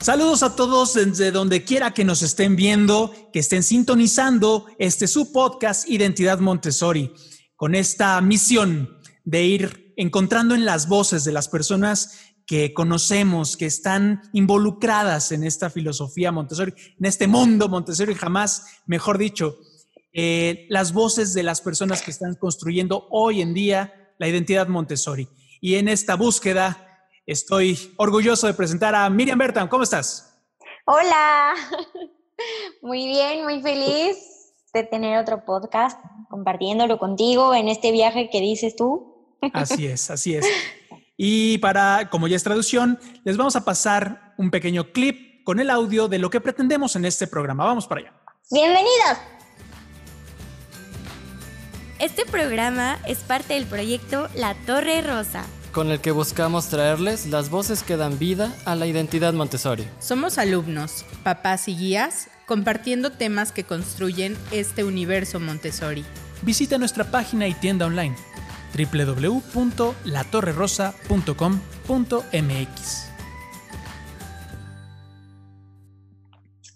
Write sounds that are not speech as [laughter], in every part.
Saludos a todos desde donde quiera que nos estén viendo, que estén sintonizando este su podcast Identidad Montessori, con esta misión de ir encontrando en las voces de las personas que conocemos, que están involucradas en esta filosofía Montessori, en este mundo Montessori, jamás, mejor dicho, eh, las voces de las personas que están construyendo hoy en día la identidad Montessori. Y en esta búsqueda estoy orgulloso de presentar a Miriam Bertam. ¿Cómo estás? Hola, [laughs] muy bien, muy feliz de tener otro podcast compartiéndolo contigo en este viaje que dices tú. Así es, así es. [laughs] Y para, como ya es traducción, les vamos a pasar un pequeño clip con el audio de lo que pretendemos en este programa. Vamos para allá. Bienvenidos. Este programa es parte del proyecto La Torre Rosa. Con el que buscamos traerles las voces que dan vida a la identidad Montessori. Somos alumnos, papás y guías, compartiendo temas que construyen este universo Montessori. Visita nuestra página y tienda online www.latorrerosa.com.mx.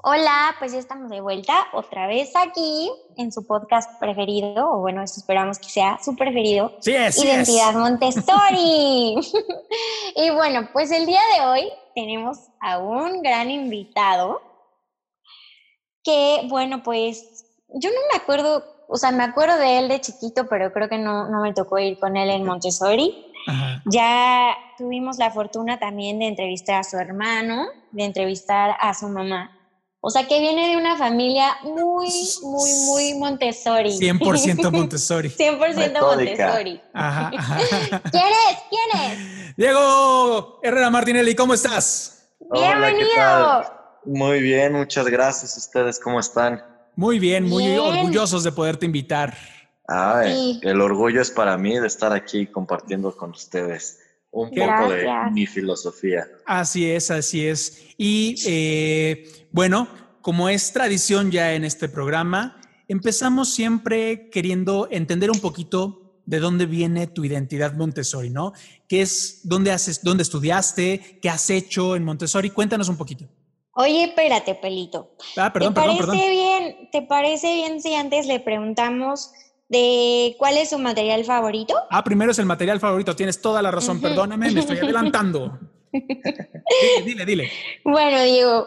Hola, pues ya estamos de vuelta otra vez aquí en su podcast preferido, o bueno, eso esperamos que sea su preferido, Sí es, sí Identidad es. Montessori. [laughs] y bueno, pues el día de hoy tenemos a un gran invitado que, bueno, pues yo no me acuerdo, o sea, me acuerdo de él de chiquito, pero creo que no, no me tocó ir con él en Montessori. Ajá. Ya tuvimos la fortuna también de entrevistar a su hermano, de entrevistar a su mamá. O sea que viene de una familia muy, muy, muy Montessori. 100% [laughs] Montessori. 100% Metódica. Montessori. Ajá, ajá. [laughs] ¿Quién es? ¿Quién es? Diego Herrera Martinelli, ¿cómo estás? Hola, ¿qué Bienvenido. tal? Muy bien, muchas gracias. ¿Ustedes cómo están? Muy bien, muy Bien. orgullosos de poderte invitar. Ay, Sí. el orgullo es para mí de estar aquí compartiendo con ustedes un Qué poco de mi filosofía. Así es, así es. Y eh, bueno, como es tradición ya en este programa, empezamos siempre queriendo entender un poquito de dónde viene tu identidad Montessori, ¿no? ¿Qué es, dónde haces, dónde estudiaste, qué has hecho en Montessori? Cuéntanos un poquito. Oye, espérate, pelito. Ah, perdón, ¿Te perdón, parece perdón. bien? ¿Te parece bien si antes le preguntamos de cuál es su material favorito? Ah, primero es el material favorito, tienes toda la razón, perdóname, me estoy adelantando. [laughs] dile, dile, dile. Bueno, Diego,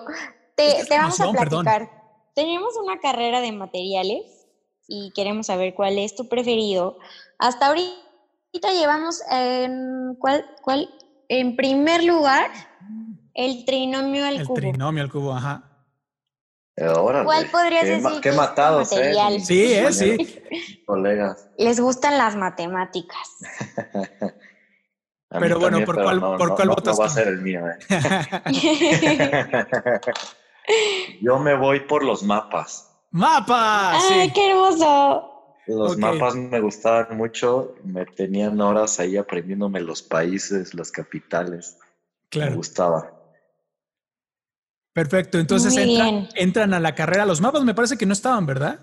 te, Es que es te vamos a perdón. platicar. Tenemos una carrera de materiales y queremos saber cuál es tu preferido. Hasta ahorita llevamos en cuál, cuál, en primer lugar el trinomio al El cubo. trinomio al cubo, ajá. Eh, órale, ¿Cuál podrías qué, ma- decir qué que es tu matados, eh, Sí, eh, sí. Colegas. Les gustan las matemáticas. [laughs] Pero bueno, también, ¿por pero cuál- no, por no, cuál no, votas No va a tú? ser el mío, eh. [laughs] Yo me voy por los mapas. ¡Mapa! ¡Ay, Sí. qué hermoso! Los mapas me gustaban mucho, me tenían horas ahí aprendiéndome los países, las capitales. Me Claro. gustaba. Perfecto. Entonces entran a la carrera. Los mapas me parece que no estaban, ¿verdad?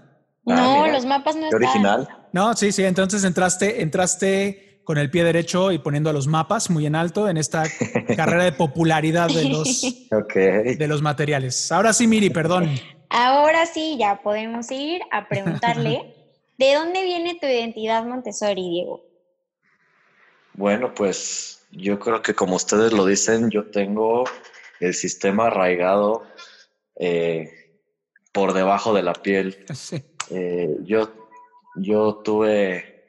Ah, no, mira, los mapas no están. original. No, sí, sí. Entonces entraste, entraste con el pie derecho y poniendo a los mapas muy en alto en esta [laughs] carrera de popularidad de los, [laughs] de los materiales. Ahora sí, Miri, perdón. Ahora sí, ya podemos ir a preguntarle, [laughs] ¿de dónde viene tu identidad Montessori, Diego? Bueno, pues yo creo que como ustedes lo dicen, yo tengo el sistema arraigado eh, por debajo de la piel. Sí. Eh, yo, yo tuve,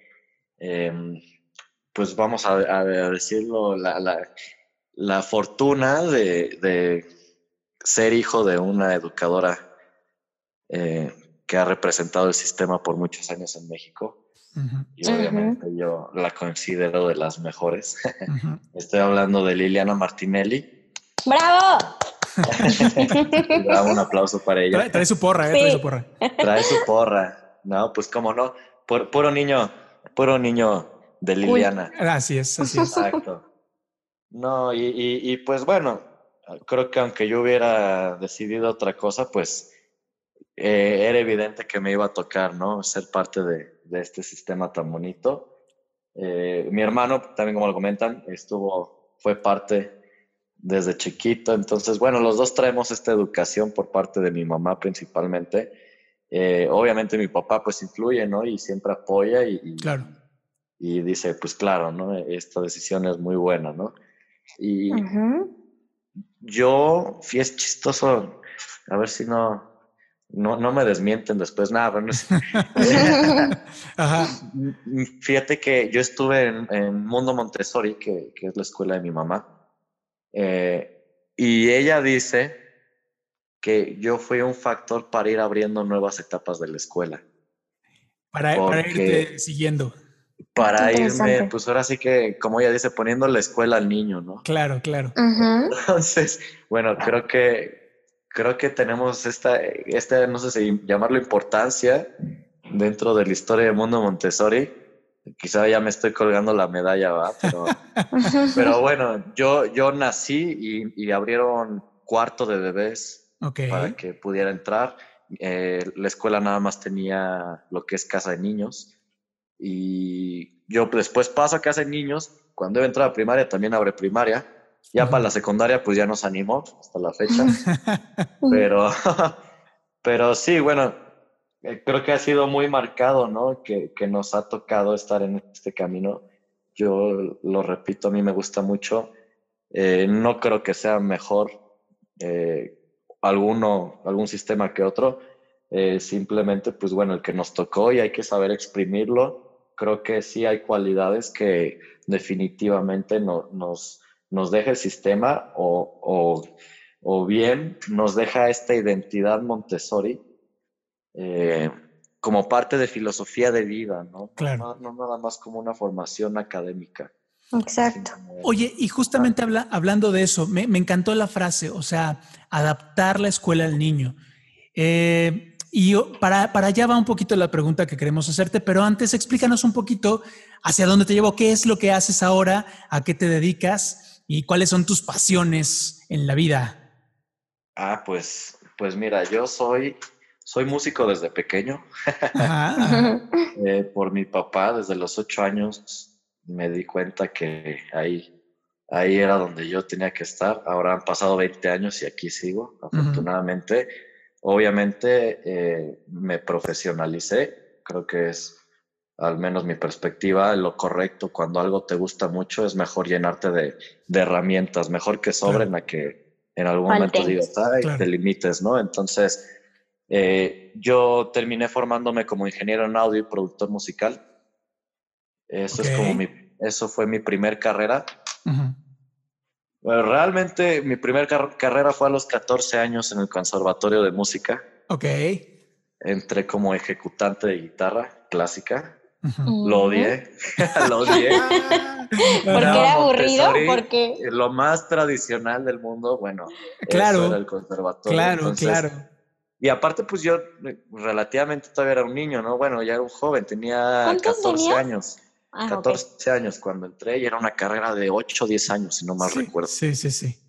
em, pues vamos a, a decirlo, la, la- la fortuna de, de ser hijo de una educadora eh, que ha representado el sistema por muchos años en México. Y obviamente yo la considero de las mejores. [laughs] Estoy hablando de Liliana Martinelli. ¡Bravo! Bravo, un aplauso para ella. Trae, trae su porra, ¿eh? Trae su porra. Trae su porra. No, pues cómo no. Pu- puro niño, puro niño de Liliana. Así es, así es. Exacto. No, y, y, y, pues bueno, creo que aunque yo hubiera decidido otra cosa, pues eh, era evidente que me iba a tocar, ¿no? Ser parte de, de este sistema tan bonito. Eh, mi hermano, también como lo comentan, estuvo, fue parte desde chiquito. Entonces, bueno, los dos traemos esta educación por parte de mi mamá principalmente. Eh, obviamente mi papá pues influye, ¿no? Y siempre apoya y, y, Claro. y dice, pues claro, ¿no? Esta decisión es muy buena, ¿no? Y yo, fui es chistoso, a ver si no, no, no me desmienten después, nada, pero no es- [laughs] Ajá. [laughs] Fíjate que yo estuve en, en Mundo Montessori, que, que es la escuela de mi mamá, eh, y ella dice que yo fui un factor para ir abriendo nuevas etapas de la escuela, Para, para irte siguiendo. para irme, pues ahora sí que, como ella dice, poniendo la escuela al niño, ¿no? Claro, claro. Entonces, bueno, creo que, creo que tenemos esta, esta, no sé si llamarlo importancia dentro de la historia del mundo Montessori. Quizá ya me estoy colgando la medalla, ¿va? Pero, [laughs] pero bueno, yo, yo nací y, y abrieron cuarto de bebés Ok. para que pudiera entrar. Eh, la escuela nada más tenía lo que es casa de niños. Y yo después paso a casa de niños. Cuando a entrar a primaria, también abre primaria. Ya Ujú. para la secundaria, pues ya nos animó hasta la fecha. [laughs] pero, [laughs] pero sí, bueno, creo que ha sido muy marcado, ¿no? Que, que nos ha tocado estar en este camino. Yo lo repito, a mí me gusta mucho. Eh, no creo que sea mejor eh, alguno, algún sistema que otro. Eh, simplemente, pues bueno, el que nos tocó y hay que saber exprimirlo. Creo que sí hay cualidades que definitivamente no, nos, nos deja el sistema o, o, o bien nos deja esta identidad Montessori eh, como parte de filosofía de vida, ¿no? Claro. No, no nada más como una formación académica. Exacto. Oye, y justamente habla- hablando de eso, me, me encantó la frase, o sea, adaptar la escuela al niño. Eh, y para, para allá va un poquito la pregunta que queremos hacerte, pero antes explícanos un poquito hacia dónde te llevo, qué es lo que haces ahora, a qué te dedicas y cuáles son tus pasiones en la vida. Ah, pues, pues mira, yo soy, soy músico desde pequeño. Eh, por mi papá, desde los ocho años me di cuenta que ahí, ahí era donde yo tenía que estar. Ahora han pasado 20 años y aquí sigo, afortunadamente. Obviamente eh, me profesionalicé, creo que es al menos mi perspectiva, lo correcto cuando algo te gusta mucho es mejor llenarte de, de herramientas, mejor que sobren a que en algún momento digas, ay, Claro. te limites, ¿no? Entonces, eh, yo terminé formándome como ingeniero en audio y productor musical. Eso es como mi, eso fue mi primer carrera. Bueno, realmente mi primer car- carrera fue a los 14 años en el Conservatorio de Música. Ok. Entré como ejecutante de guitarra clásica. Ujú. Lo odié, [laughs] lo odié. [laughs] ¿Porque era aburrido? Porque Lo más tradicional del mundo, bueno, Claro, eso era el conservatorio. Claro, Entonces, claro. Y aparte, pues yo eh, relativamente todavía era un niño, ¿no? Bueno, ya era un joven, tenía ¿Cuántos 14 tenías? años. Ah, ok. 14 años cuando entré y era una carrera de 8 o 10 años, si no mal Sí, recuerdo. Sí, sí, sí.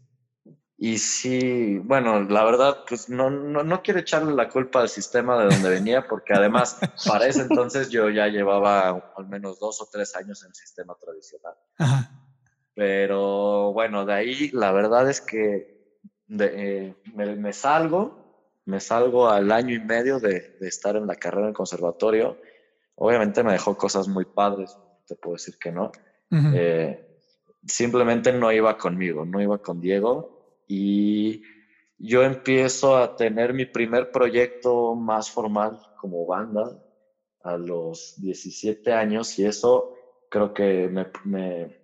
Y sí, bueno, la verdad, pues no, no, no quiero echarle la culpa al sistema de donde venía, porque además, [laughs] para ese entonces yo ya llevaba al menos dos o tres años en el sistema tradicional. Ajá. Pero bueno, de ahí la verdad es que de- eh, me, me salgo, me salgo al año y medio de, de estar en la carrera en el conservatorio. Obviamente me dejó cosas muy padres, te puedo decir que no. Ujú. Eh, simplemente no iba conmigo, no iba con Diego y yo empiezo a tener mi primer proyecto más formal como banda a los 17 años y eso creo que me, me,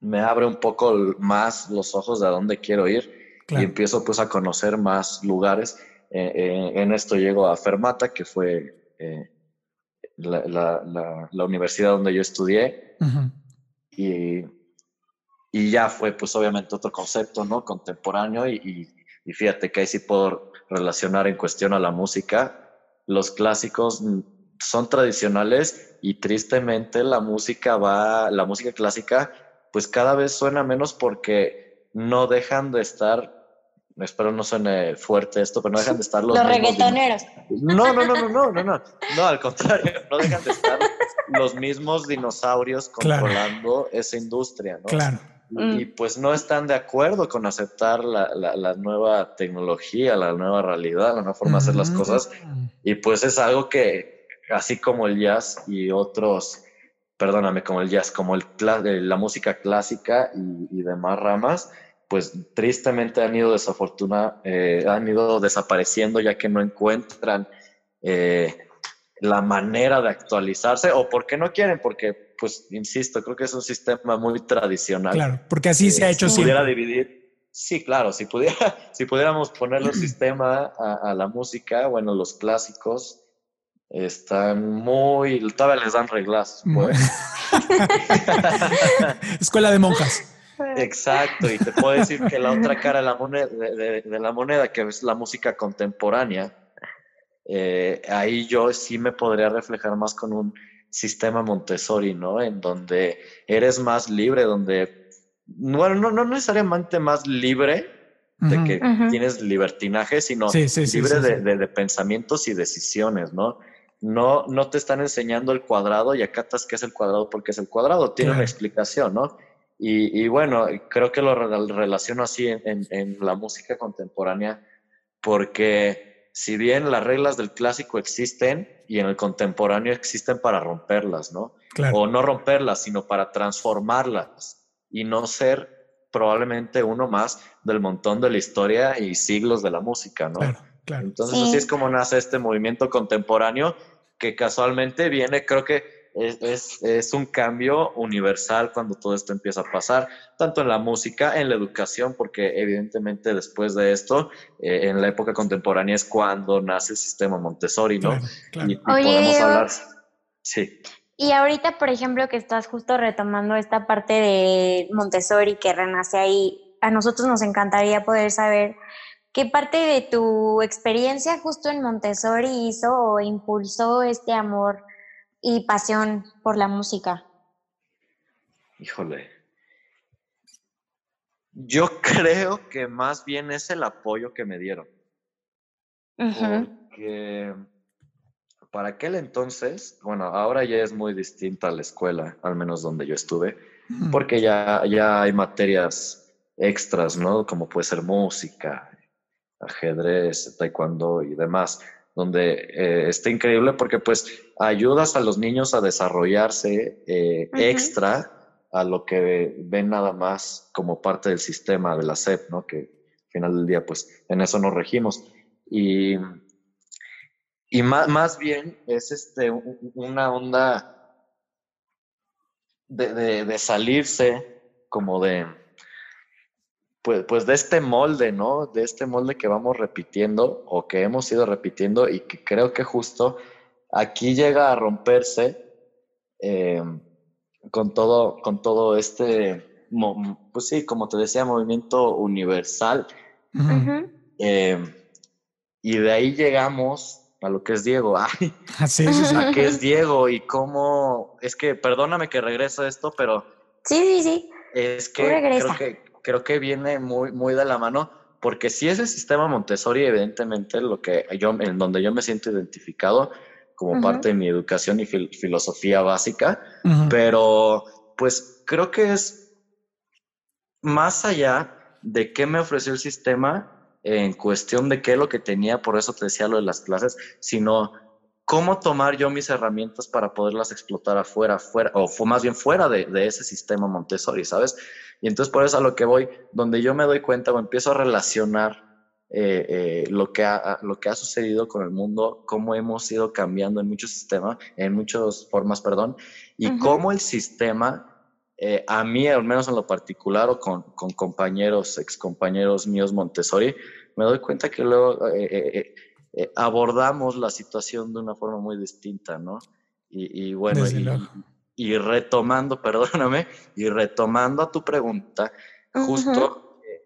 me abre un poco más los ojos de a dónde quiero ir Claro. y empiezo pues a conocer más lugares. Eh, eh, en esto llego a Fermata, que fue eh, la, la- la- la universidad donde yo estudié y, y ya fue pues obviamente otro concepto, ¿no? Contemporáneo y, y, fíjate que ahí sí puedo relacionar en cuestión a la música. Los clásicos son tradicionales y tristemente la música va, la música clásica pues cada vez suena menos porque no dejan de estar espero no suene fuerte esto, pero no dejan de estar los, los reggaetoneros. No, no, no, no, no, no, no, no, al contrario, no dejan de estar los mismos dinosaurios controlando esa industria, ¿no? Claro. Y, mm. pues no están de acuerdo con aceptar la, la, nueva tecnología, la nueva realidad, la nueva forma de hacer las cosas. Y pues es algo que, así como el jazz y otros, perdóname, como el jazz, como el, la música clásica y, y demás ramas, pues tristemente han ido desafortuna, eh, han ido desapareciendo ya que no encuentran eh, la manera de actualizarse o porque no quieren, porque pues insisto, creo que es un sistema muy tradicional. Claro, porque así se ha hecho si pudiera dividir, sí, claro, si pudiera, [laughs] si pudiéramos ponerle un sistema a, la música, bueno, los clásicos están muy, todavía les dan reglas. Pues. [laughs] Escuela de monjas. Exacto, y te puedo decir que la otra cara de la moneda, de, la moneda que es la música contemporánea, eh, ahí yo sí me podría reflejar más con un sistema Montessori, ¿no? En donde eres más libre, donde, bueno, no, no necesariamente más libre de que tienes libertinaje, sino libre de, de, pensamientos y decisiones, ¿no? No, no te están enseñando el cuadrado y acatas qué es el cuadrado porque es el cuadrado, tiene una explicación, ¿no? Y, bueno, creo que lo relaciono así en, la música contemporánea, porque si bien las reglas del clásico existen y en el contemporáneo existen para romperlas, ¿no? O no romperlas, sino para transformarlas y no ser probablemente uno más del montón de la historia y siglos de la música, ¿no? Entonces así es como nace este movimiento contemporáneo que casualmente viene, creo que es, es, un cambio universal cuando todo esto empieza a pasar, tanto en la música, en la educación, porque evidentemente después de esto, eh, en la época contemporánea es cuando nace el sistema Montessori, ¿no? Y, podemos hablar. Sí. Y ahorita, por ejemplo, que estás justo retomando esta parte de Montessori que renace ahí, a nosotros nos encantaría poder saber qué parte de tu experiencia justo en Montessori hizo o impulsó este amor y pasión por la música? Híjole. Yo creo que más bien es el apoyo que me dieron. Porque para aquel entonces, bueno, ahora ya es muy distinta la escuela, al menos donde yo estuve, porque ya, ya hay materias extras, ¿no? Como puede ser música, ajedrez, taekwondo y demás donde eh, está increíble porque pues ayudas a los niños a desarrollarse eh, extra a lo que ven nada más como parte del sistema de la SEP, ¿no? Que al final del día pues en eso nos regimos. Y, y más, más bien es este, una onda de, de salirse como de pues, pues de este molde, ¿no? De este molde que vamos repitiendo o que hemos ido repitiendo y que creo que justo aquí llega a romperse eh, con, todo, con todo este, pues sí, como te decía, movimiento universal. Eh, y de ahí llegamos a lo que es Diego. [laughs] Ay, Así ¿A qué es Diego? Y cómo, es que, perdóname que regreso a esto, pero... Sí, sí, sí. Es que creo que creo que viene muy, muy de la mano, porque si es el sistema Montessori, evidentemente, lo que yo, en donde yo me siento identificado como parte de mi educación y filosofía básica, pero pues creo que es más allá de qué me ofreció el sistema en cuestión de qué es lo que tenía, por eso te decía lo de las clases, sino cómo tomar yo mis herramientas para poderlas explotar afuera, fuera, o más bien fuera de, de, ese sistema Montessori, ¿sabes? Y entonces por eso a lo que voy, donde yo me doy cuenta o empiezo a relacionar eh, eh, lo, que ha, lo que ha sucedido con el mundo, cómo hemos ido cambiando en muchos sistemas, en muchas formas, perdón, y cómo el sistema, eh, a mí, al menos en lo particular, o con, con compañeros, excompañeros míos Montessori, me doy cuenta que luego abordamos la situación de una forma muy distinta, ¿no? Y, bueno, y retomando, [laughs] perdóname, y retomando a tu pregunta, justo eh,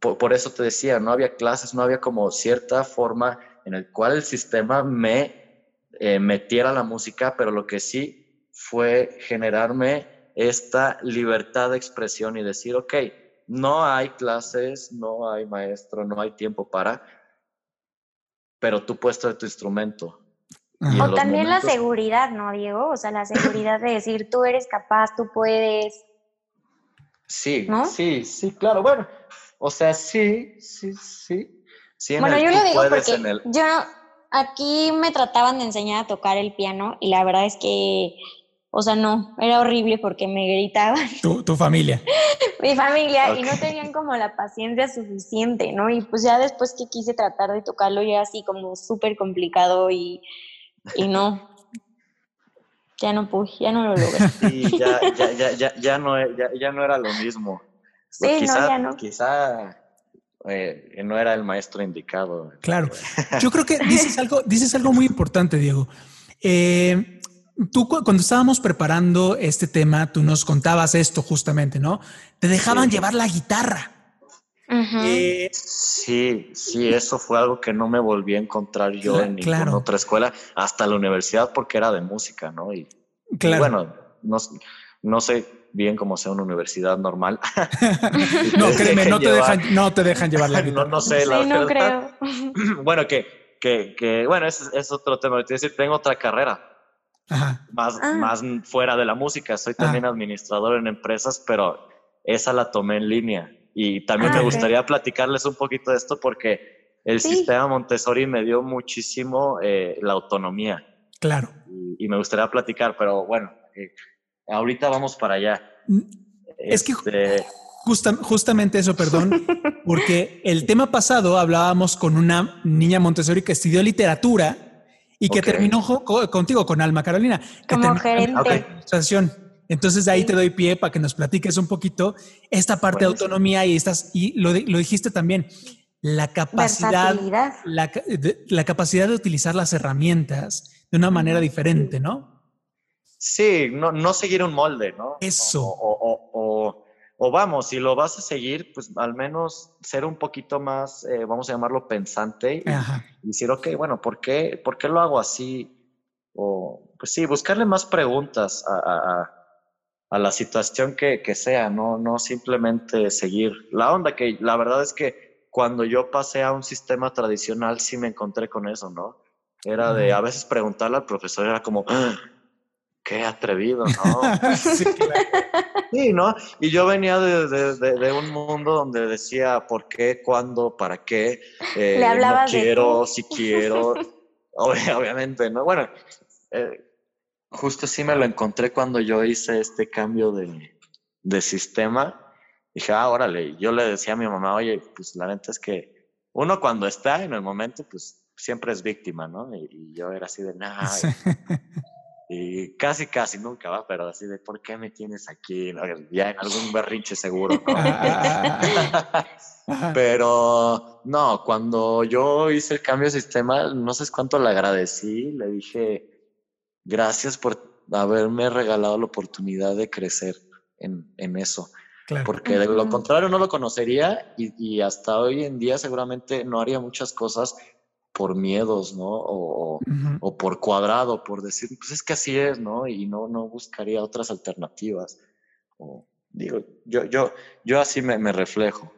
por, eso te decía, no había clases, no había como cierta forma en el cual el sistema me eh, metiera la música, pero lo que sí fue generarme esta libertad de expresión y decir, ok, no hay clases, no hay maestro, no hay tiempo para, pero tú puedes traer tu instrumento. O también la seguridad, ¿no, Diego? O sea, la seguridad de decir, tú eres capaz, tú puedes. Sí, sí, sí, claro. Bueno, o sea, sí, sí, sí. sí bueno, yo lo digo porque yo aquí me trataban de enseñar a tocar el piano y la verdad es que o sea, no, era horrible porque me gritaban. Tu, familia. [laughs] Mi familia, y no tenían como la paciencia suficiente, ¿no? Y pues ya después que quise tratar de tocarlo, ya así como súper complicado y, y no. Ya no pude, ya no lo logré. [laughs] Sí, ya, ya, ya, ya, ya, no, ya, ya no era lo mismo. Sí, no, ya no. Quizá eh, no era el maestro indicado. Claro. Yo creo que dices algo, dices algo muy importante, Diego. Eh, Tú cuando estábamos preparando este tema, tú nos contabas esto justamente, ¿no? Te dejaban llevar la guitarra. Eh, sí, sí, eso fue algo que no me volví a encontrar yo en ninguna otra escuela, hasta la universidad porque era de música, ¿no? Y, claro. bueno, no, no, sé bien cómo sea una universidad normal. [laughs] no, [laughs] créeme, no te, dejan, no te dejan llevar la guitarra. [laughs] no, no sé, la no creo. [clears throat] bueno, que, que, que bueno, es, es otro tema. Te decir, tengo otra carrera más, ah. más fuera de la música. Soy también ah. administrador en empresas, pero esa la tomé en línea. Y también me ah, gustaría platicarles un poquito de esto porque el sistema Montessori me dio muchísimo eh, la autonomía. Claro. Y, me gustaría platicar, pero bueno, eh, ahorita vamos para allá. Mm, es que este justamente eso, perdón, porque el tema pasado hablábamos con una niña Montessori que estudió literatura y que terminó contigo, con Alma Carolina. Como gerente. Entonces de ahí te doy pie para que nos platiques un poquito esta parte de autonomía y estás y lo, lo dijiste también la capacidad la, de, la, capacidad de utilizar las herramientas de una manera diferente, ¿no? Sí, no, no seguir un molde, ¿no? Eso. o o vamos, si lo vas a seguir, pues al menos ser un poquito más, eh, vamos a llamarlo pensante y, decir, ok, bueno, ¿por qué, ¿por qué lo hago así? O, pues sí, buscarle más preguntas a, la situación que, sea, ¿no? no simplemente seguir la onda, que la verdad es que cuando yo pasé a un sistema tradicional sí me encontré con eso, ¿no? Era de a veces preguntarle al profesor, era como, ¡Ah! qué atrevido, ¿no? [laughs] sí, ¿no? Y yo venía de, un mundo donde decía por qué, cuándo, para qué, eh, no quiero, si quiero, [laughs] obviamente, ¿no? Bueno, eh, justo sí me lo encontré cuando yo hice este cambio de, de sistema. Dije, ah, órale, yo le decía a mi mamá, oye, pues la neta es que uno cuando está en el momento, pues siempre es víctima, ¿no? Y, yo era así de, nada. Y casi, casi nunca va, pero así de, ¿por qué me tienes aquí? Ya en algún berrinche seguro, ¿no? [laughs] pero no, cuando yo hice el cambio de sistema, no sé cuánto le agradecí, le dije, gracias por haberme regalado la oportunidad de crecer en, en eso. Porque de lo contrario no lo conocería y, y, hasta hoy en día seguramente no haría muchas cosas por miedos, ¿no? O, o, por cuadrado, por decir, pues es que así es, ¿no? Y no, no buscaría otras alternativas. O, digo, yo, yo, yo así me, me reflejo.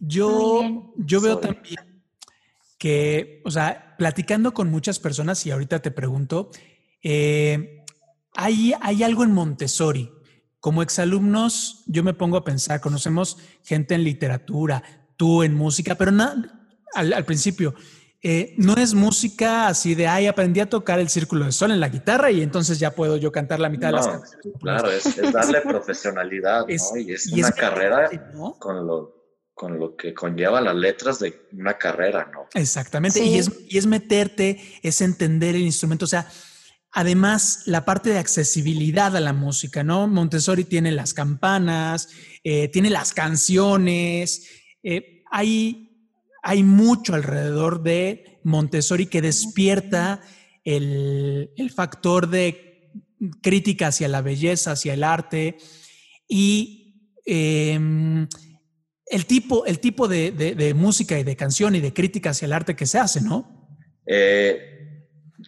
Yo, yo veo también que, o sea, platicando con muchas personas, y ahorita te pregunto, eh, hay, hay algo en Montessori. Como exalumnos, yo me pongo a pensar, conocemos gente en literatura, tú en música, pero nada al, principio. Eh, no es música así de, ay, aprendí a tocar el círculo de sol en la guitarra y entonces ya puedo yo cantar la mitad de las canciones. Claro, es, darle [laughs] profesionalidad, ¿no? Y es, una carrera con, lo, con lo que conlleva las letras de una carrera, ¿no? Exactamente, y, es, y es meterte, es entender el instrumento, o sea, además la parte de accesibilidad a la música, ¿no? Montessori tiene las campanas, eh, tiene las canciones, eh, hay hay mucho alrededor de Montessori que despierta el, factor de crítica hacia la belleza, hacia el arte y em, el tipo, el tipo de, música y de canción y de crítica hacia el arte que se hace, ¿no? Eh,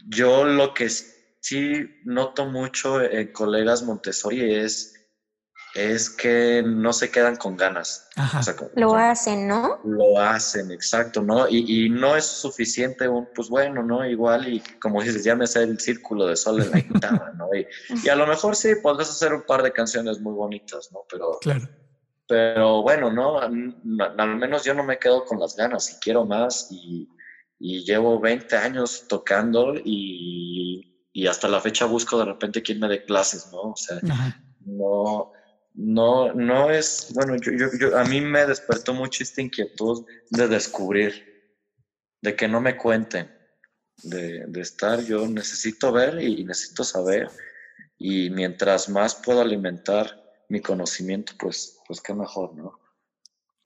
yo lo que sí noto mucho en colegas Montessori es es que no se quedan con ganas. lo hacen, ¿no? Lo hacen, exacto, ¿no? Y, no es suficiente un, pues bueno, ¿no? Igual y como dices, ya me sé el círculo de sol en la [laughs] guitarra, ¿no? Y, a lo mejor sí, podrás hacer un par de canciones muy bonitas, ¿no? Pero, claro. pero bueno, ¿no? Al menos yo no me quedo con las ganas y quiero más y, llevo 20 años tocando y, y, hasta la fecha busco de repente quién me dé clases, ¿no? O sea, no no, no es, bueno, yo, yo, a mí me despertó mucho esta inquietud de descubrir, de que no me cuenten, de, de estar, yo necesito ver y necesito saber, y mientras más puedo alimentar mi conocimiento, pues, pues qué mejor, ¿no?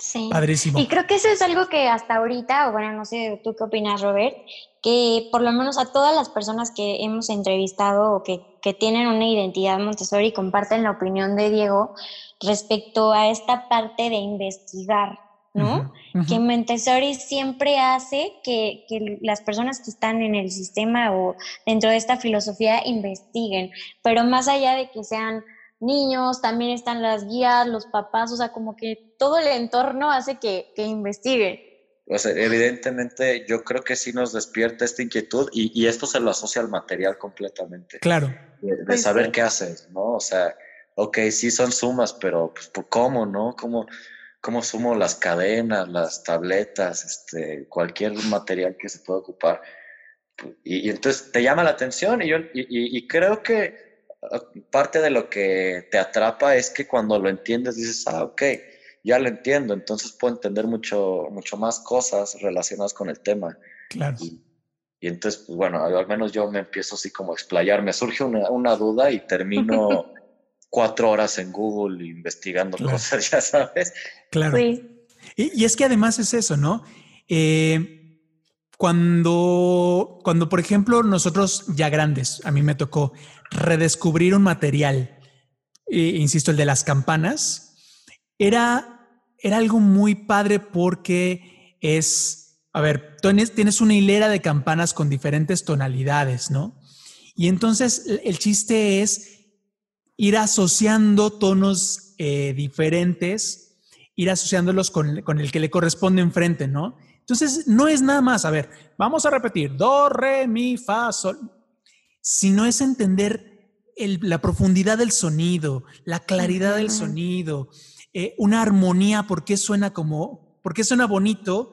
Sí. Padrísimo. Y creo que eso es algo que hasta ahorita, o bueno, no sé, tú qué opinas, Robert, que por lo menos a todas las personas que hemos entrevistado o que, que tienen una identidad Montessori comparten la opinión de Diego respecto a esta parte de investigar, ¿no? Que Montessori siempre hace que, que, las personas que están en el sistema o dentro de esta filosofía investiguen, pero más allá de que sean niños, también están las guías, los papás, o sea, como que todo el entorno hace que, que investiguen. O sea, evidentemente yo creo que sí nos despierta esta inquietud y, y esto se lo asocia al material completamente. Claro. De, pues saber qué haces, ¿no? O sea, ok, sí son sumas, pero pues, ¿cómo, no? ¿Cómo, ¿Cómo sumo las cadenas, las tabletas, este, cualquier material que se pueda ocupar? Y, y entonces te llama la atención y, yo, y, y creo que parte de lo que te atrapa es que cuando lo entiendes dices, ah, ok, ya lo entiendo, entonces puedo entender mucho, mucho más cosas relacionadas con el tema. Claro. Y, entonces, pues, bueno, al menos yo me empiezo así como a explayar, me surge una, una duda y termino [laughs] cuatro horas en Google investigando cosas, [laughs] ya sabes. Claro. Y, y, es que además es eso, ¿no? Eh, cuando, cuando, por ejemplo, nosotros ya grandes, a mí me tocó redescubrir un material, insisto, el de las campanas, era, era algo muy padre porque es, a ver, tienes, tienes una hilera de campanas con diferentes tonalidades, ¿no? Y entonces el chiste es ir asociando tonos eh, diferentes, ir asociándolos con, con el que le corresponde enfrente, ¿no? Entonces, no es nada más, a ver, vamos a repetir, do, re, mi, fa, sol, sino es entender la profundidad del sonido, la claridad del sonido, eh, una armonía, por qué suena como, por qué suena bonito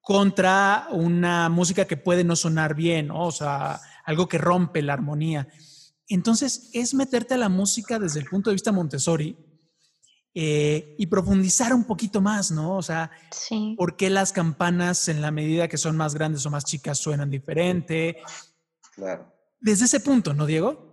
contra una música que puede no sonar bien, o sea, algo que rompe la armonía. Entonces, es meterte a la música desde el punto de vista Montessori, eh, y profundizar un poquito más, ¿no? O sea, ¿por qué las campanas en la medida que son más grandes o más chicas suenan diferente? Claro. Desde ese punto, ¿no, Diego?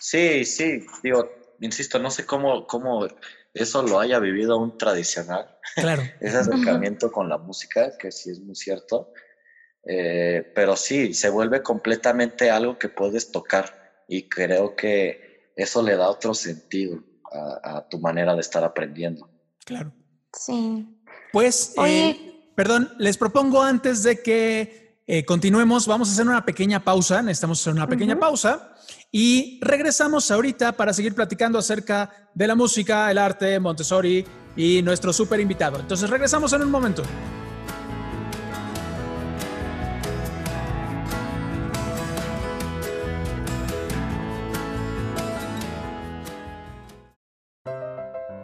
Sí, sí, digo, insisto, no sé cómo, cómo eso lo haya vivido un tradicional. Claro. [laughs] Ese acercamiento con la música, que sí es muy cierto. Eh, pero sí, se vuelve completamente algo que puedes tocar y creo que eso le da otro sentido a, tu manera de estar aprendiendo. Claro. Sí. Pues, eh, perdón, les propongo antes de que eh, continuemos, vamos a hacer una pequeña pausa, necesitamos hacer una pequeña pausa y regresamos ahorita para seguir platicando acerca de la música, el arte, Montessori y nuestro súper invitado. Entonces regresamos en un momento.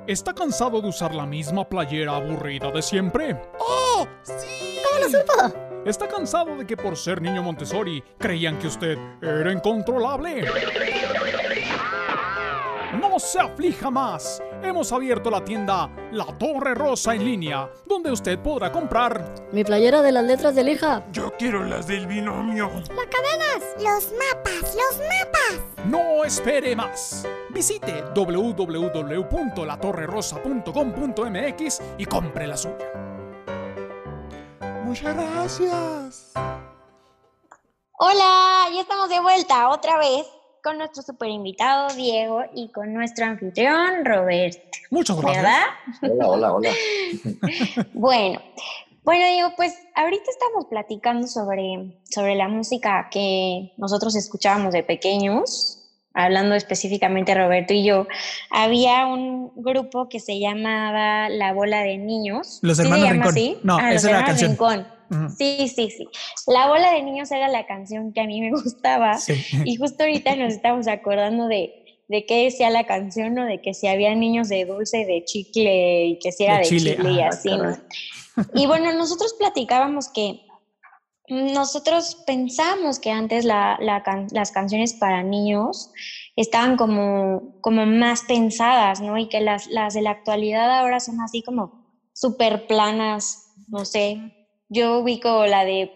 ¿Está cansado de usar la misma playera aburrida de siempre? ¡Oh! ¡Sí! ¿Cómo lo supo? ¿Está cansado de que por ser niño Montessori creían que usted era incontrolable? No se aflija más. Hemos abierto la tienda La Torre Rosa en línea, donde usted podrá comprar mi playera de las letras de hija. Yo quiero las del binomio. Las cadenas, los mapas, los mapas. No espere más. Visite www.latorrerosa.com.mx y compre la suya. Muchas gracias. Hola, ya estamos de vuelta otra vez con nuestro super invitado Diego y con nuestro anfitrión Robert. Muchas gracias. ¿Verdad? Hola, hola, hola. [laughs] Bueno, bueno, Diego, pues ahorita estamos platicando sobre, sobre la música que nosotros escuchábamos de pequeños, hablando específicamente Roberto y yo. Había un grupo que se llamaba La Bola de Niños. Los ¿Sí se Hermanos Rincón. así? No, Ah, Los esa era la canción. Rincón. Sí, sí, sí. La Bola de Niños era la canción que a mí me gustaba. Sí. Y justo ahorita nos estamos acordando de, de qué decía la canción, ¿no? De que si había niños de dulce, de chicle, y que si era De de, chile, chile, y así, ¿no? Y bueno, nosotros platicábamos que nosotros pensábamos que antes la- la can- las canciones para niños estaban como, como más pensadas, ¿no? Y que las, las de la actualidad ahora son así como súper planas, no sé. Yo ubico la de,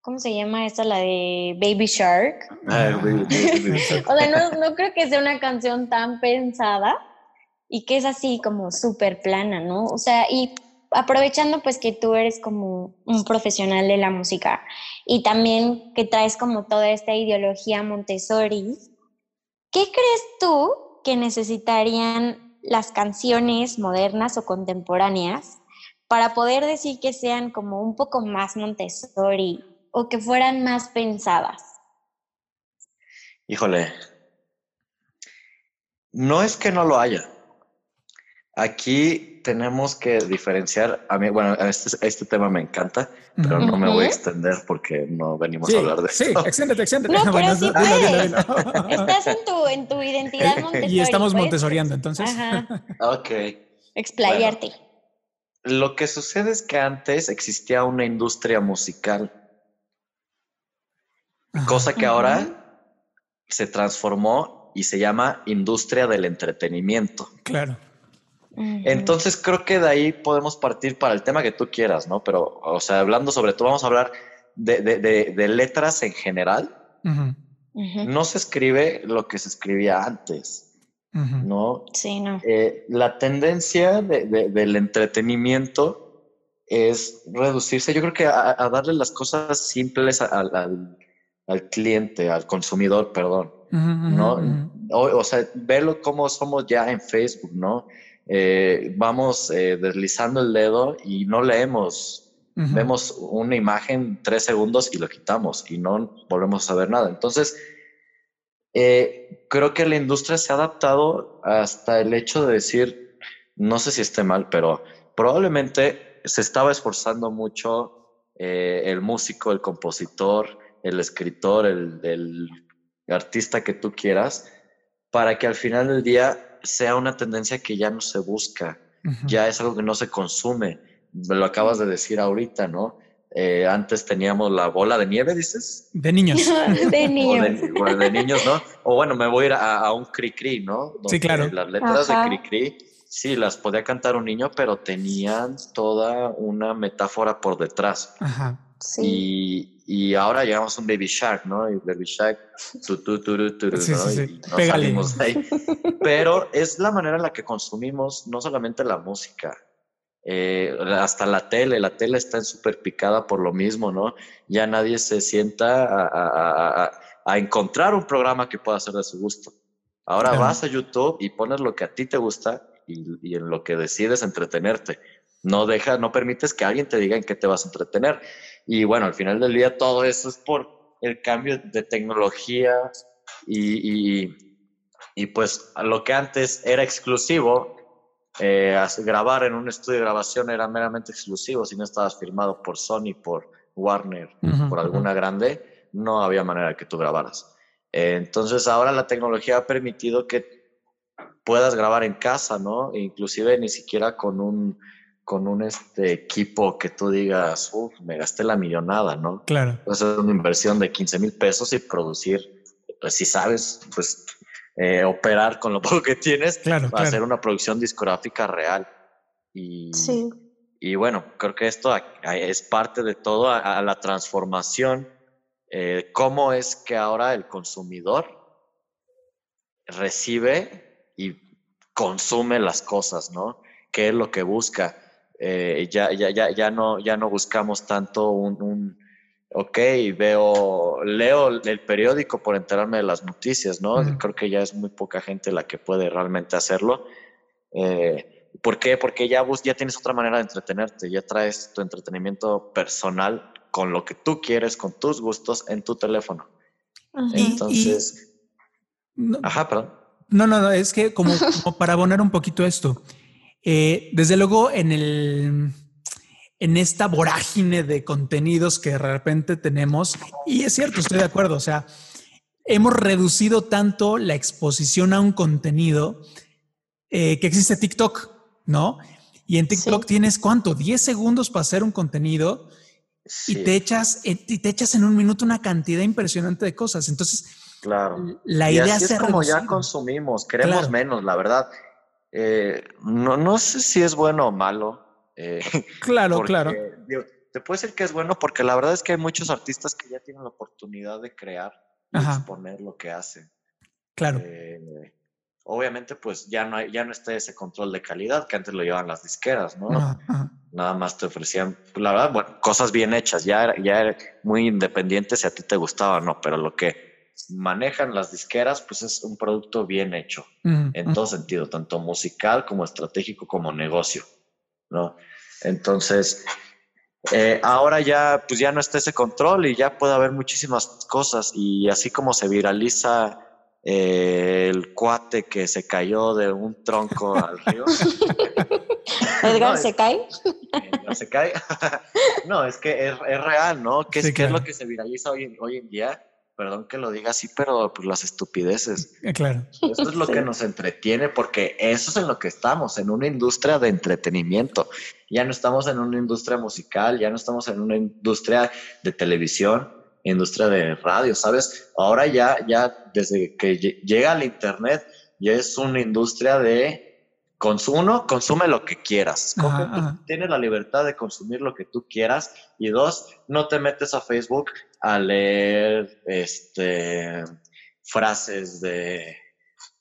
¿cómo se llama esta? La de Baby Shark. Güey. [laughs] O sea, no, no creo que sea una canción tan pensada y que es así como súper plana, ¿no? O sea, y aprovechando pues que tú eres como un profesional de la música y también que traes como toda esta ideología Montessori, ¿qué crees tú que necesitarían las canciones modernas o contemporáneas para poder decir que sean como un poco más Montessori o que fueran más pensadas? Híjole. No es que no lo haya. Aquí tenemos que diferenciar. A mí, bueno, este, este tema me encanta, pero no me voy a extender porque no venimos Sí, a hablar de sí, esto. extiéndete, extiéndete. No, [laughs] pero Bueno, sí dilo, dilo, puedes. dilo. [laughs] Estás en tu, en tu identidad [laughs] Montessori. Y estamos puedes montessoriando, entonces. Ajá, Ok. explayarte. Lo que sucede es que antes existía una industria musical, cosa que ahora se transformó y se llama industria del entretenimiento. Claro. Entonces creo que de ahí podemos partir para el tema que tú quieras, ¿no? Pero, o sea, hablando sobre todo, vamos a hablar de, de- de- de letras en general. No se escribe lo que se escribía antes. ¿no? Sí, no. Eh, la tendencia de- de- del entretenimiento es reducirse, yo creo que a, a darle las cosas simples al, al- al cliente, al consumidor, perdón. ¿no? O, o sea, verlo como somos ya en Facebook, ¿no? Eh, vamos eh, deslizando el dedo y no leemos. Vemos una imagen tres segundos y lo quitamos y no volvemos a saber nada. Entonces, eh, creo que la industria se ha adaptado hasta el hecho de decir, no sé si esté mal, pero probablemente se estaba esforzando mucho el músico, el compositor, el escritor, el, el artista que tú quieras, para que al final del día sea una tendencia que ya no se busca, ya es algo que no se consume. Me lo acabas de decir ahorita, ¿no? Eh, antes teníamos la bola de nieve, dices. De niños. [laughs] De O niños. de, o de niños, ¿no? O bueno, me voy a ir a, a un cri-cri, ¿no? Sí, claro. Las letras Ajá. de cri-cri, sí, las podía cantar un niño, pero tenían toda una metáfora por detrás. Ajá. Sí. Y, y ahora llegamos a un Baby Shark, ¿no? Y Baby Shark, tu, tu, turu, turu, Sí, ¿no? sí, sí. Y no Pégale. salimos de ahí. [laughs] Pero es la manera en la que consumimos no solamente la música, eh, hasta la tele. La tele está súper picada por lo mismo, ¿no? Ya nadie se sienta a, a- a- a- a encontrar un programa que pueda ser de su gusto. Ahora Claro. vas a YouTube y pones lo que a ti te gusta y, y en lo que decides entretenerte. No deja, no permites que alguien te diga en qué te vas a entretener. Y bueno, al final del día todo eso es por el cambio de tecnología y, y, y, pues lo que antes era exclusivo, eh, grabar en un estudio de grabación era meramente exclusivo, si no estabas firmado por Sony, por Warner, por alguna grande, no había manera que tú grabaras. Eh, entonces ahora la tecnología ha permitido que puedas grabar en casa, ¿no? E inclusive ni siquiera con un, con un este, equipo que tú digas, uff, me gasté la millonada, ¿no? Claro. Puedes hacer una inversión de 15 mil pesos y producir, pues si sabes, pues eh, operar con lo [laughs] poco que tienes, Claro, va a claro. hacer una producción discográfica real. Y, Sí. y bueno, creo que esto es parte de todo a, a la transformación. eh, cómo es que ahora el consumidor recibe y consume las cosas, ¿no? ¿Qué es lo que busca? Eh, ya, ya, ya, ya, no, ya no buscamos tanto un, un, ok, veo, leo el periódico por enterarme de las noticias, ¿no? Creo que ya es muy poca gente la que puede realmente hacerlo. Eh, ¿Por qué? Porque ya, bus, ya tienes otra manera de entretenerte, ya traes tu entretenimiento personal con lo que tú quieres, con tus gustos en tu teléfono. Y- Entonces, No, ajá, perdón. no, no, no, es que como, [laughs] como para abonar un poquito esto, eh, desde luego en el en esta vorágine de contenidos que de repente tenemos, y es cierto, estoy de acuerdo, o sea, hemos reducido tanto la exposición a un contenido eh, que existe TikTok, ¿no? Y en TikTok Sí. tienes cuánto, 10 segundos para hacer un contenido y te echas, eh, y te echas en un minuto una cantidad impresionante de cosas. Entonces, claro. la y idea así se es como ya consumimos, queremos Claro. menos, la verdad. Eh, no, no sé si es bueno o malo. eh, [laughs] Claro, claro. digo, te puedo decir que es bueno porque la verdad es que hay muchos artistas que ya tienen la oportunidad de crear y Ajá. exponer lo que hacen. Claro. Eh, obviamente, pues ya no, hay, ya no está ese control de calidad que antes lo llevaban las disqueras, ¿no? Ajá. Nada más te ofrecían, pues, la verdad, bueno, cosas bien hechas, ya, era- ya era muy independiente si a ti te gustaba o no, pero lo que manejan las disqueras, pues es un producto bien hecho en todo sentido, tanto musical como estratégico como negocio, ¿no? Entonces, eh, ahora ya, pues ya no está ese control y ya puede haber muchísimas cosas y así como se viraliza eh, el cuate que se cayó de un tronco al río. [laughs] Edgar No, se es- cae. [laughs] no se cae. [laughs] no, es que es, es real, ¿no? ¿Qué, es, Sí, qué es claro. lo que se viraliza hoy en, hoy en día? Perdón que lo diga así, pero pues las estupideces. Eh, Claro. Eso es lo Sí. que nos entretiene porque eso es en lo que estamos, en una industria de entretenimiento. Ya no estamos en una industria musical, ya no estamos en una industria de televisión, industria de radio, ¿sabes? Ahora ya, ya desde que lle- llega el internet, ya es una industria de consumo, consume lo que quieras. Ajá, Coge, ajá. tienes la libertad de consumir lo que tú quieras. Y dos, no te metes a Facebook a leer este frases de,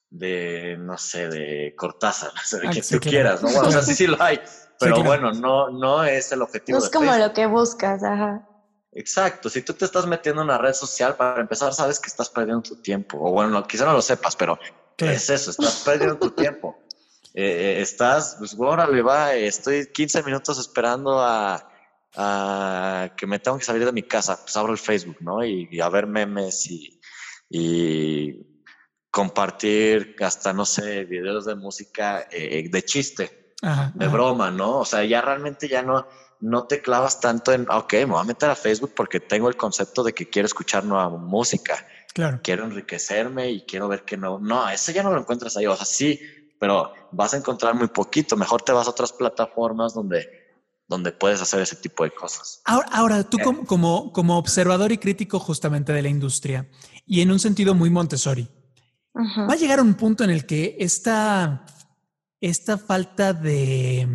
de no sé, de Cortázar, [laughs] no sé, de Ah, que sí, tú quieras, ¿no? Bueno, o sea, sí, sí lo hay. Pero bueno, no, no es el objetivo. No es de como Facebook. lo que buscas, ajá. Exacto, si tú te estás metiendo en una red social, para empezar, sabes que estás perdiendo tu tiempo. O bueno, quizá no lo sepas, pero Claro. es eso, estás perdiendo tu tiempo. Eh, estás, pues órale, va, estoy 15 minutos esperando a, a que me tengo que salir de mi casa. Pues abro el Facebook, ¿no? Y, y a ver memes y, y compartir hasta, no sé, videos de música eh, de chiste Ajá, de ajá. broma, ¿no? O sea, ya realmente ya no, no te clavas tanto en, ok, me voy a meter a Facebook porque tengo el concepto de que quiero escuchar nueva música, Claro. quiero enriquecerme y quiero ver que no, no, eso ya no lo encuentras ahí, o sea, sí, pero vas a encontrar muy poquito, mejor te vas a otras plataformas donde, donde puedes hacer ese tipo de cosas. Ahora, ahora, tú Eh. como, como, como observador y crítico justamente de la industria y en un sentido muy Montessori, va a llegar un punto en el que esta, esta falta de,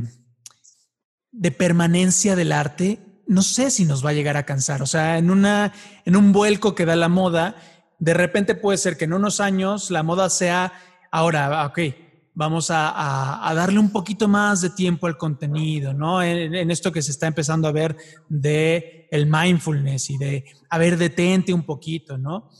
de permanencia del arte, no sé si nos va a llegar a cansar. O sea, en, una, en un vuelco que da la moda, de repente puede ser que en unos años la moda sea, ahora, ok, vamos a, a- darle un poquito más de tiempo al contenido, ¿no? En, esto que se está empezando a ver de el mindfulness y de, a ver, detente un poquito, ¿no?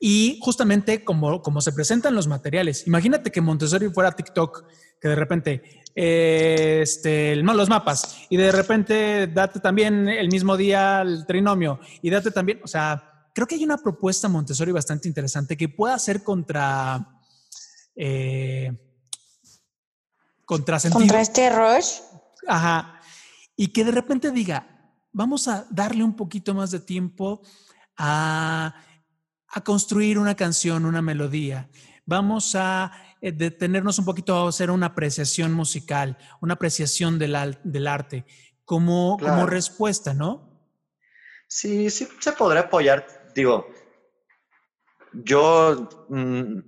Y justamente como, como se presentan los materiales, imagínate que Montessori fuera TikTok, que de repente, eh, este, no, los mapas, y de repente date también el mismo día el trinomio, y date también, o sea, creo que hay una propuesta Montessori bastante interesante que pueda ser contra, eh, contra sentido. Contra este rush. Ajá. Y que de repente diga, vamos a darle un poquito más de tiempo a, a construir una canción, una melodía. Vamos a eh, detenernos un poquito a hacer una apreciación musical, una apreciación del, al- del arte, como, como respuesta, ¿no? Sí, sí se podría apoyar, digo, yo mm,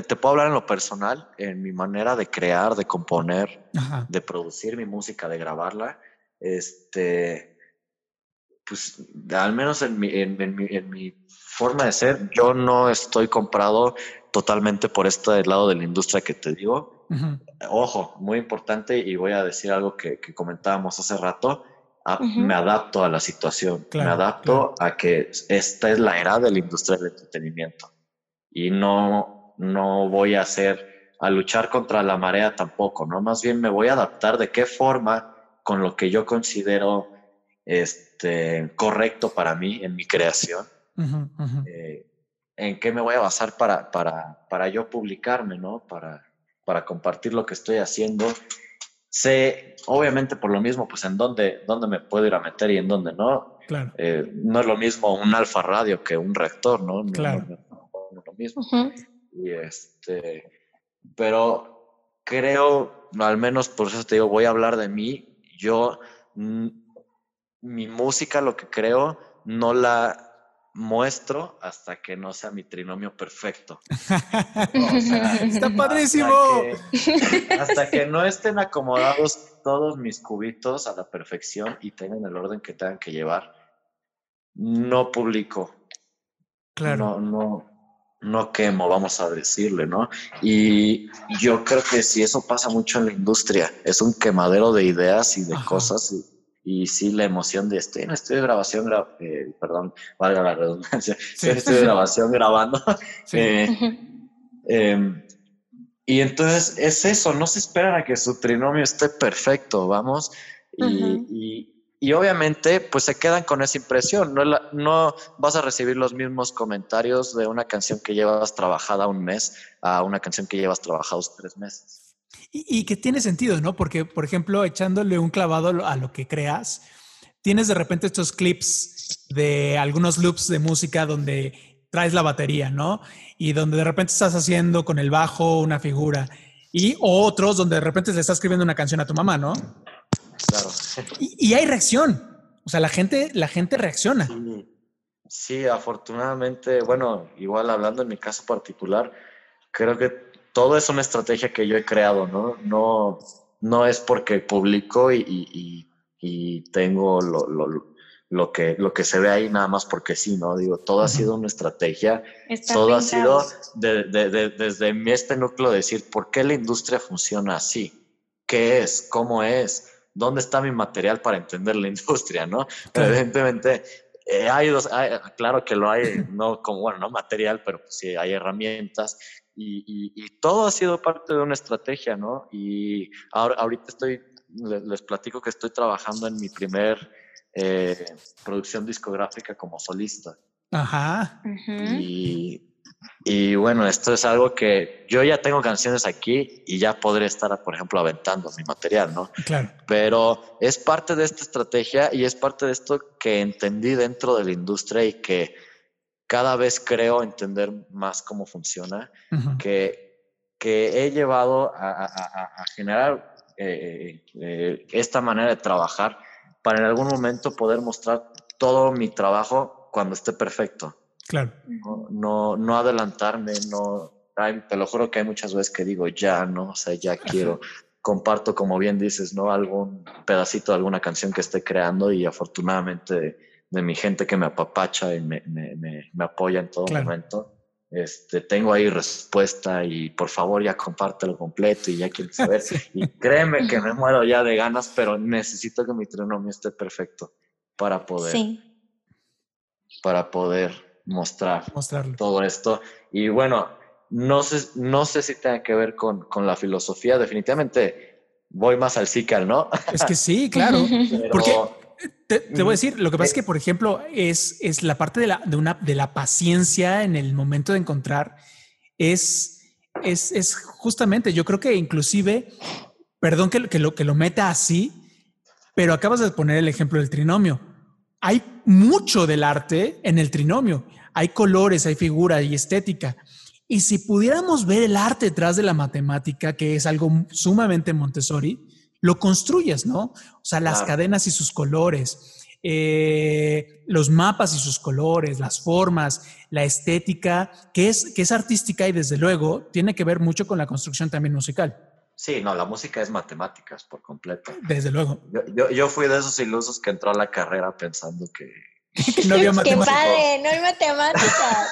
te puedo hablar en lo personal, en mi manera de crear, de componer, Ajá. de producir mi música, de grabarla, este, pues al menos en mi, en, en mi, en mi forma de ser, yo no estoy comprado totalmente por este lado de la industria que te digo. Ojo, muy importante y voy a decir algo que, que comentábamos hace rato. a- Ujú. me adapto a la situación, Claro, me adapto a que esta es la era de la industria del entretenimiento y no, no voy a hacer, a luchar contra la marea tampoco, ¿no? Más bien me voy a adaptar de qué forma con lo que yo considero este, correcto para mí en mi creación, eh, en qué me voy a basar para, para, para yo publicarme, ¿no? Para, para compartir lo que estoy haciendo. Sé, obviamente por lo mismo, pues en dónde, dónde me puedo ir a meter y en dónde no. Claro. Eh, no es lo mismo un alfa radio que un reactor, ¿no? No- Claro. no- no- no es lo mismo. Y este, pero creo, al menos por eso te digo, voy a hablar de mí. Yo, mm, mi música, lo que creo, no la muestro hasta que no sea mi trinomio perfecto. O sea, [laughs] Está padrísimo. Hasta que, hasta que no estén acomodados todos mis cubitos a la perfección y tengan el orden que tengan que llevar, no publico. Claro. No, no, no quemo, vamos a decirle, ¿no? Y yo creo que si eso pasa mucho en la industria, es un quemadero de ideas y de Ajá. cosas. Y, y sí, la emoción de estoy en estudio de grabación, gra- eh, perdón, valga la redundancia, estoy en estudio de grabación grabando. [laughs] Sí. eh. [laughs] Em, y entonces es eso, no se esperan a que su trinomio esté perfecto, vamos. Y- y obviamente, pues se quedan con esa impresión. No, no vas a recibir los mismos comentarios de una canción que llevas trabajada un mes a una canción que llevas trabajados tres meses. Y, y que tiene sentido, ¿no? Porque, por ejemplo, echándole un clavado a lo- que creas, tienes de repente estos clips de algunos loops de música donde traes la batería, ¿no? Y donde de repente estás haciendo con el bajo una figura. Y otros donde de repente le estás escribiendo una canción a tu mamá, ¿no? Y, y hay reacción. O sea, la gente, la gente reacciona. Sí, sí, afortunadamente, bueno, igual hablando en mi caso particular, creo que todo es una estrategia que yo he creado, ¿no? No, no es porque publico y, y- y- y tengo lo, lo- lo que, lo que se ve ahí nada más porque sí, ¿no? Digo, todo ha sido una estrategia, Está todo ha sido de- de- de- desde mi este núcleo decir, ¿por qué la industria funciona así? ¿Qué es? ¿Cómo es? ¿Dónde está mi material para entender la [laughs] industria, no? Claro. Evidentemente, eh, hay dos, hay- claro que lo hay, no como, bueno, no material, pero pues sí hay herramientas y, y- y todo ha sido parte de una estrategia, ¿no? Y ahora, ahorita estoy, le- les, platico que estoy trabajando en mi primer eh, producción discográfica como solista. Ajá. Y, y bueno, esto es algo que yo ya tengo canciones aquí y ya podré estar, por ejemplo, aventando mi material, ¿no? Claro. Pero es parte de esta estrategia y es parte de esto que entendí dentro de la industria y que cada vez creo entender más cómo funciona, que, que he llevado a, a- a- a generar eh, eh, esta manera de trabajar para en algún momento poder mostrar todo mi trabajo cuando esté perfecto Claro. no, no, no adelantarme, no, ay, te lo juro que hay muchas veces que digo ya, no, o sea, ya quiero, comparto como bien dices, ¿no? Algún pedacito de alguna canción que esté creando y afortunadamente de, de mi gente que me apapacha y me, me, me, me apoya en todo Claro. momento. Este, tengo ahí respuesta y por favor ya compártelo completo y ya quiero [laughs] saber. Y créeme que me muero ya de ganas, pero necesito que mi trinomio esté perfecto para poder, Sí. para poder mostrar Mostrarlo. todo esto. Y bueno, no sé, no sé si tenga que ver con, con la filosofía, definitivamente voy más al psical, ¿no? Es que sí, [laughs] claro. Pero, Porque te, te voy a decir, lo que pasa es Eh. que, por ejemplo, es, es la parte de la, de, una, de la paciencia en el momento de encontrar, es, es, es justamente, yo creo que inclusive, perdón que, que, lo, que lo meta así, pero acabas de poner el ejemplo del trinomio. Hay mucho del arte en el trinomio. Hay colores, hay figura, hay estética. Y si pudiéramos ver el arte detrás de la matemática, que es algo sumamente Montessori, lo construyes, ¿no? O sea, las cadenas y sus colores, eh, los mapas y sus colores, las formas, la estética, que es, que es artística y desde luego tiene que ver mucho con la construcción también musical, sí, no, la música es matemáticas por completo. desde luego. Yo, yo, yo fui de esos ilusos que entró a la carrera pensando que... [laughs] No había ¡Qué matemática. padre! No hay matemáticas.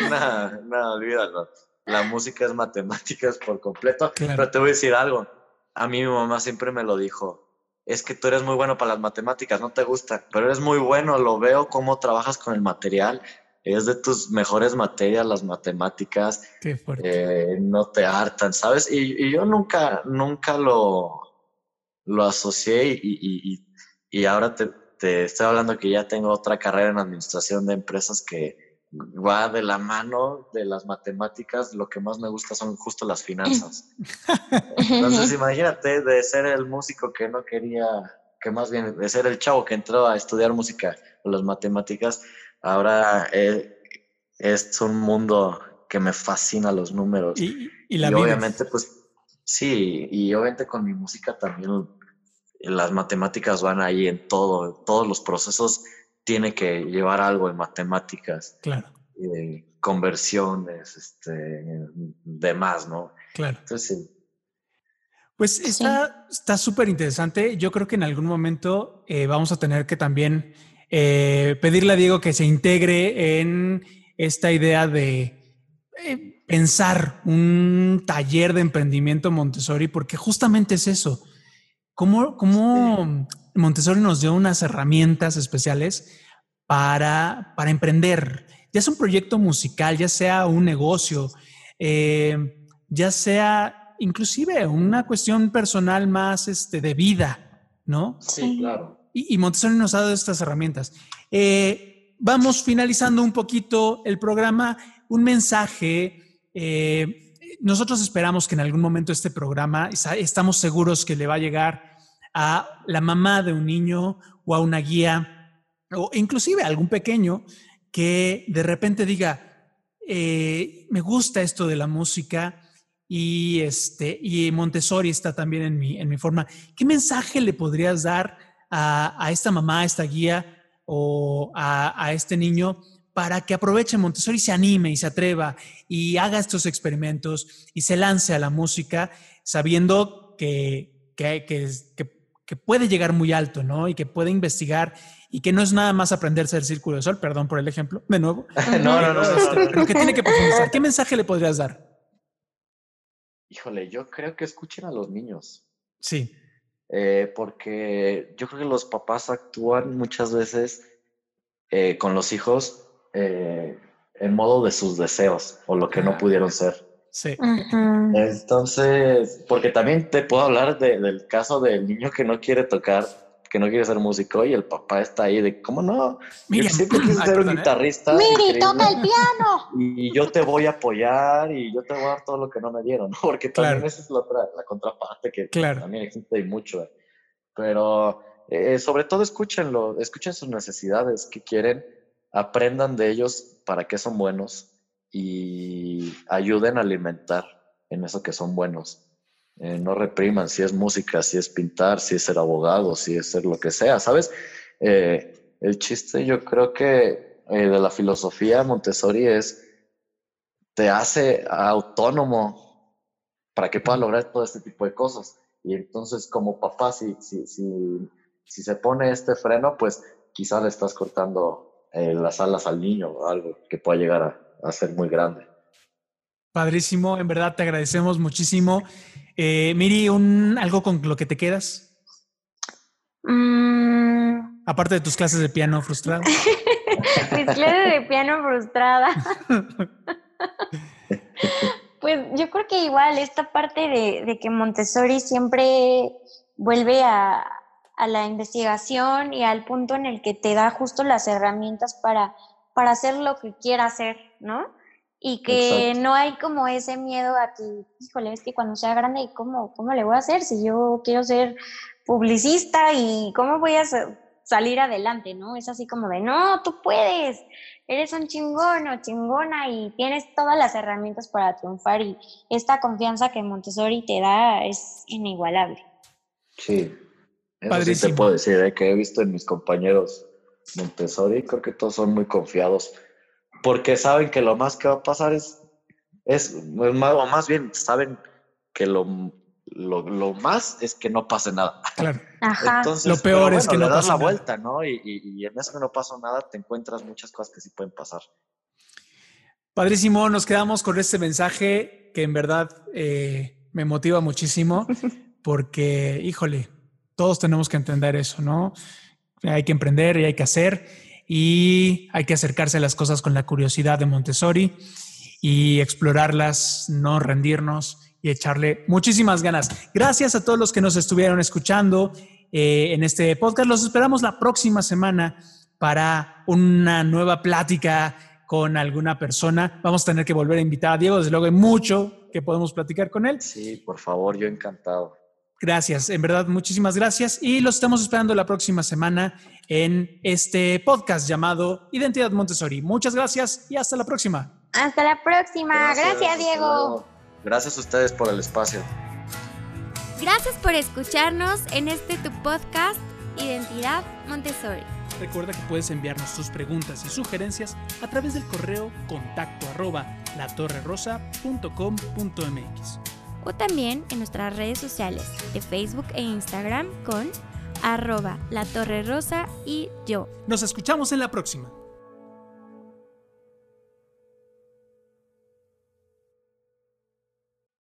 [laughs] no, no, olvídalo. La música es matemáticas por completo. Claro. Pero te voy a decir algo. A mí mi mamá siempre me lo dijo. es que tú eres muy bueno para las matemáticas, no te gusta, pero eres muy bueno, lo veo cómo trabajas con el material, es de tus mejores materias las matemáticas, Qué fuerte. eh, no te hartan, ¿sabes? Y, y yo nunca, nunca lo, lo asocié y, y- y- y ahora te, te estoy hablando que ya tengo otra carrera en administración de empresas que va de la mano de las matemáticas, lo que más me gusta son justo las finanzas. [laughs] Entonces imagínate de ser el músico que no quería, que más bien de ser el chavo que entró a estudiar música o las matemáticas, ahora eh, es un mundo que me fascina los números. Y, y la Y obviamente, pues sí, y obviamente con mi música también las matemáticas van ahí en todo, todos los procesos tiene que llevar algo de matemáticas, Claro, eh, conversiones, este, demás, ¿no? claro. Entonces, sí. Pues está está súper interesante. Yo creo que en algún momento eh, vamos a tener que también eh, pedirle a Diego que se integre en esta idea de eh, pensar un taller de emprendimiento Montessori, porque justamente es eso. ¿Cómo, cómo Montessori nos dio unas herramientas especiales para, para emprender? Ya sea un proyecto musical, ya sea un negocio, eh, ya sea inclusive una cuestión personal más este, de vida, ¿no? Sí, claro. Y, Montessori nos ha dado estas herramientas. Eh, vamos finalizando un poquito el programa, un mensaje. eh, nosotros esperamos que en algún momento este programa, estamos seguros que le va a llegar a la mamá de un niño o a una guía o inclusive a algún pequeño que de repente diga, eh, me gusta esto de la música y, este, y Montessori está también en mi, en mi forma. ¿Qué mensaje le podrías dar a, a esta mamá, a esta guía o a, a este niño para que aproveche Montessori y se anime y se atreva y haga estos experimentos y se lance a la música sabiendo que, que, que, que- que puede llegar muy alto, ¿no? Y que puede investigar y que no es nada más aprenderse el círculo de sol, perdón por el ejemplo, de nuevo. [laughs] No, no, no, no, no, no. Pero que tiene que profundizar. ¿Qué mensaje le podrías dar? Híjole, yo creo que escuchen a los niños. Sí, eh, porque yo creo que los papás actúan muchas veces eh, con los hijos eh, en modo de sus deseos o lo que no pudieron ser. sí. Entonces, porque también te puedo hablar de- del caso del niño que no quiere tocar, que no quiere ser músico y el papá está ahí de, ¿cómo no? Miriam. Yo siempre quise ser un ¿eh? guitarrista. Miri, toca el piano. y yo te voy a apoyar y yo te voy a dar todo lo que no me dieron, ¿no? Porque también Claro. esa es la otra, la contraparte que Claro. también existe y mucho. eh. Pero eh, sobre todo escúchenlo, escuchen sus necesidades, qué quieren, aprendan de ellos para qué son buenos y ayuden a alimentar en eso que son buenos. Eh, no repriman si es música, si es pintar, si es ser abogado, si es ser lo que sea, ¿sabes? Eh, el chiste yo creo que eh, de la filosofía Montessori es, te hace autónomo para que puedas lograr todo este tipo de cosas. Y entonces como papá, si, si, si, si se pone este freno, pues quizás le estás cortando las alas al niño algo que pueda llegar a, a ser muy grande. Padrísimo, en verdad te agradecemos muchísimo. Eh, Miri, un, ¿algo con lo que te quedas? Mm, Aparte de tus clases de piano frustrado. [laughs] mis clases de piano frustrada. [laughs] Pues yo creo que igual esta parte de, de que Montessori siempre vuelve a, a la investigación y al punto en el que te da justo las herramientas para, para hacer lo que quiera hacer, ¿no? Y que Exacto. no hay como ese miedo a que, híjole, es que cuando sea grande, ¿cómo, ¿cómo le voy a hacer si yo quiero ser publicista y cómo voy a sa- salir adelante, ¿no? Es así como de, no, tú puedes, eres un chingón o chingona y tienes todas las herramientas para triunfar y esta confianza que Montessori te da es inigualable. Sí, eso sí te puedo decir, eh, que he visto en mis compañeros Montessori, creo que todos son muy confiados, porque saben que lo más que va a pasar es, es más, o más bien saben que lo, lo, lo más es que no pase nada. Claro. Ajá. Entonces, Lo peor es que no das pasa la nada. vuelta, ¿no? Y, y, y en eso que no pasa nada te encuentras muchas cosas que sí pueden pasar. Padrísimo, nos quedamos con este mensaje que en verdad eh, me motiva muchísimo [laughs] porque, híjole, Todos tenemos que entender eso, ¿no? Hay que emprender y hay que hacer y hay que acercarse a las cosas con la curiosidad de Montessori y explorarlas, no rendirnos y echarle muchísimas ganas. Gracias a todos los que nos estuvieron escuchando eh, en este podcast. Los esperamos la próxima semana para una nueva plática con alguna persona. Vamos a tener que volver a invitar a Diego. Desde luego hay mucho que podemos platicar con él. Sí, por favor, yo encantado. Gracias, en verdad, muchísimas gracias. Y los estamos esperando la próxima semana en este podcast llamado Identidad Montessori. Muchas gracias y hasta la próxima. Hasta la próxima. Gracias, Diego. Gracias a ustedes por el espacio. Gracias por escucharnos en este tu podcast Identidad Montessori. Recuerda que puedes enviarnos tus preguntas y sugerencias a través del correo contacto arroba latorrerosa.com.mx o también en nuestras redes sociales de Facebook e Instagram con arroba la torre rosa y yo. Nos escuchamos en la próxima.